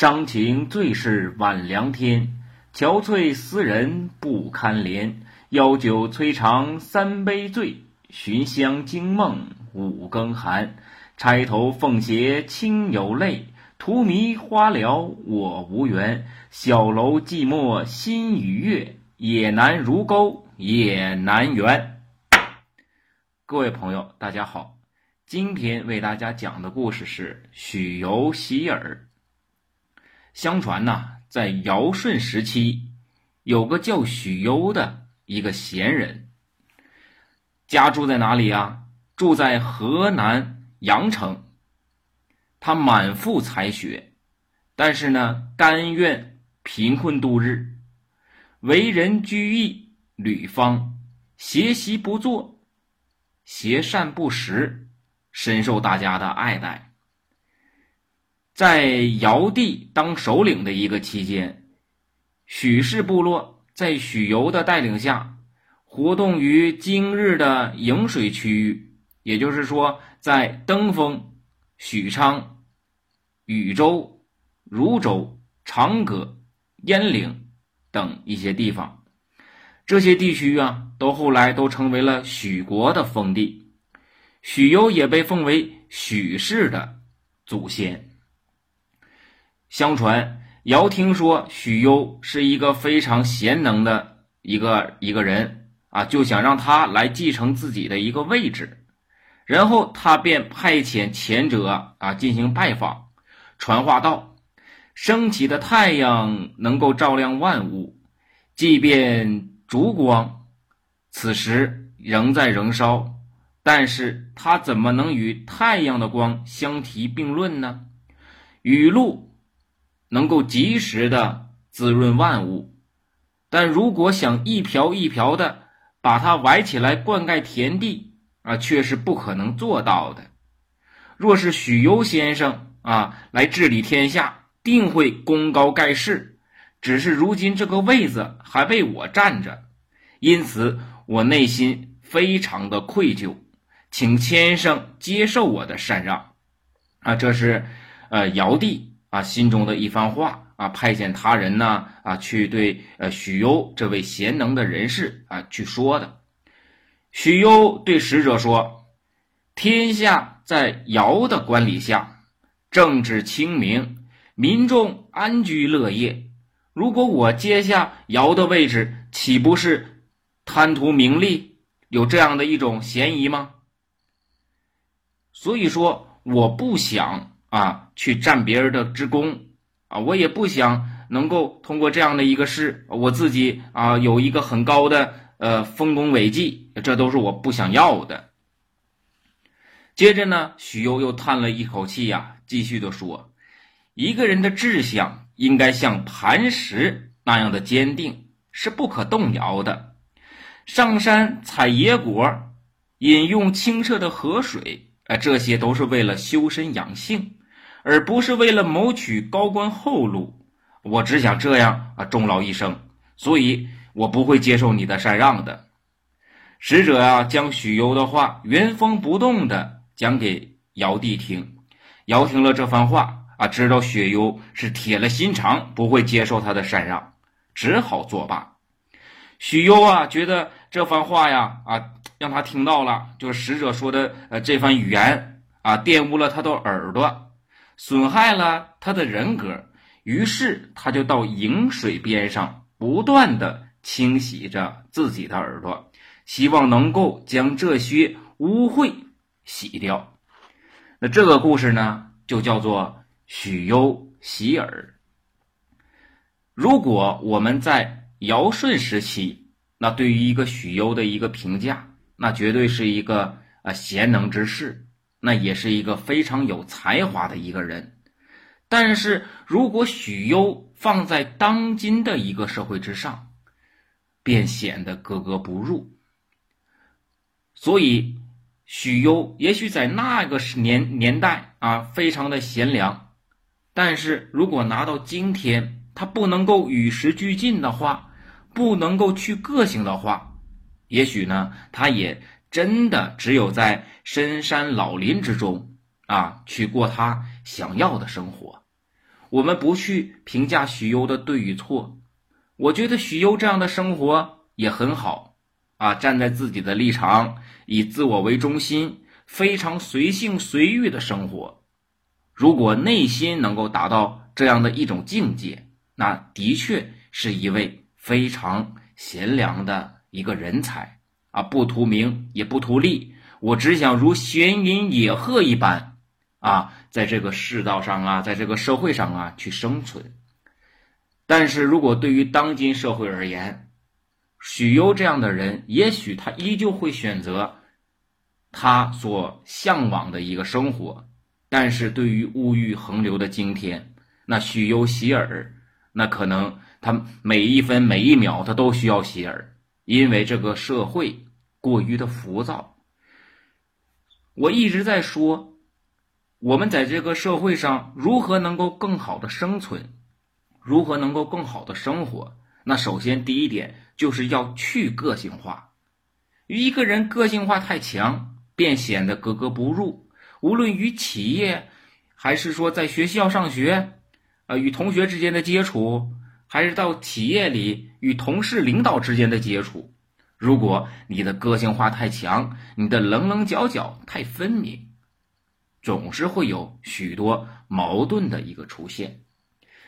伤情最是晚凉天，憔悴思人不堪怜。邀酒摧肠三杯醉，寻香惊梦五更寒。钗头凤斜亲有泪，荼蘼花了我无缘。小楼寂寞心与月，也难如钩也难圆。各位朋友，大家好，今天为大家讲的故事是许由洗耳。相传呐，在尧舜时期，有个叫许攸的一个贤人，家住在哪里啊？住在河南。阳城，他满腹才学，但是呢，甘愿贫困度日，为人居易吕方，邪习不做，邪善不食，深受大家的爱戴。在尧帝当首领的一个期间，许氏部落在许由的带领下，活动于今日的颍水区域。也就是说，在登封、许昌、禹州、汝州、长葛、鄢陵等一些地方，这些地区啊，都后来都成为了许国的封地。许攸也被奉为许氏的祖先。相传，尧听说许攸是一个非常贤能的一个一个人啊，就想让他来继承自己的一个位置。然后他便派遣前者啊进行拜访，传话道：“升起的太阳能够照亮万物，即便烛光此时仍在燃烧，但是它怎么能与太阳的光相提并论呢？雨露能够及时的滋润万物，但如果想一瓢一瓢的把它崴起来灌溉田地。”啊，却是不可能做到的。若是许攸先生啊来治理天下，定会功高盖世。只是如今这个位子还被我占着，因此我内心非常的愧疚，请先生接受我的禅让。啊，这是呃尧帝啊心中的一番话啊，派遣他人呢啊去对呃许攸这位贤能的人士啊去说的。许攸对使者说：“天下在尧的管理下，政治清明，民众安居乐业。如果我接下尧的位置，岂不是贪图名利？有这样的一种嫌疑吗？所以说，我不想啊去占别人的之功啊，我也不想能够通过这样的一个事，我自己啊有一个很高的。”呃，丰功伟绩，这都是我不想要的。接着呢，许攸又叹了一口气呀，继续的说：“一个人的志向应该像磐石那样的坚定，是不可动摇的。上山采野果，饮用清澈的河水，啊，这些都是为了修身养性，而不是为了谋取高官厚禄。我只想这样啊，终老一生。所以。”我不会接受你的禅让的。使者啊，将许攸的话原封不动的讲给尧帝听。尧听了这番话啊，知道许攸是铁了心肠，不会接受他的禅让，只好作罢。许攸啊，觉得这番话呀啊，让他听到了，就是使者说的呃这番语言啊，玷污了他的耳朵，损害了他的人格。于是他就到饮水边上，不断的。清洗着自己的耳朵，希望能够将这些污秽洗掉。那这个故事呢，就叫做许攸洗耳。如果我们在尧舜时期，那对于一个许攸的一个评价，那绝对是一个啊贤能之士，那也是一个非常有才华的一个人。但是如果许攸放在当今的一个社会之上，便显得格格不入。所以，许攸也许在那个年年代啊，非常的贤良。但是如果拿到今天，他不能够与时俱进的话，不能够去个性的话，也许呢，他也真的只有在深山老林之中啊，去过他想要的生活。我们不去评价许攸的对与错。我觉得许攸这样的生活也很好啊，站在自己的立场，以自我为中心，非常随性随遇的生活。如果内心能够达到这样的一种境界，那的确是一位非常贤良的一个人才啊！不图名也不图利。我只想如闲云野鹤一般，啊，在这个世道上啊，在这个社会上啊去生存。但是如果对于当今社会而言，许攸这样的人，也许他依旧会选择他所向往的一个生活。但是对于物欲横流的今天，那许攸洗耳，那可能他每一分每一秒他都需要洗耳，因为这个社会过于的浮躁。我一直在说，我们在这个社会上如何能够更好的生存，如何能够更好的生活？那首先第一点就是要去个性化。与一个人个性化太强，便显得格格不入。无论与企业，还是说在学校上学，呃，与同学之间的接触，还是到企业里与同事、领导之间的接触。如果你的个性化太强，你的棱棱角角太分明，总是会有许多矛盾的一个出现。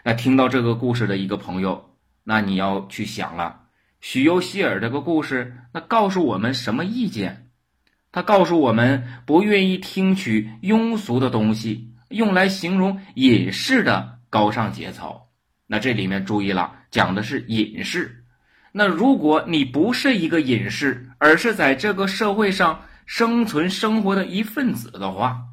那听到这个故事的一个朋友，那你要去想了，许攸希尔这个故事，那告诉我们什么意见？他告诉我们，不愿意听取庸俗的东西，用来形容隐士的高尚节操。那这里面注意了，讲的是隐士。那如果你不是一个隐士，而是在这个社会上生存生活的一份子的话，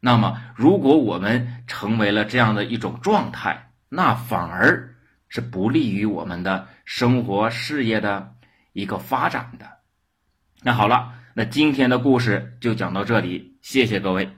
那么如果我们成为了这样的一种状态，那反而是不利于我们的生活事业的一个发展的。那好了，那今天的故事就讲到这里，谢谢各位。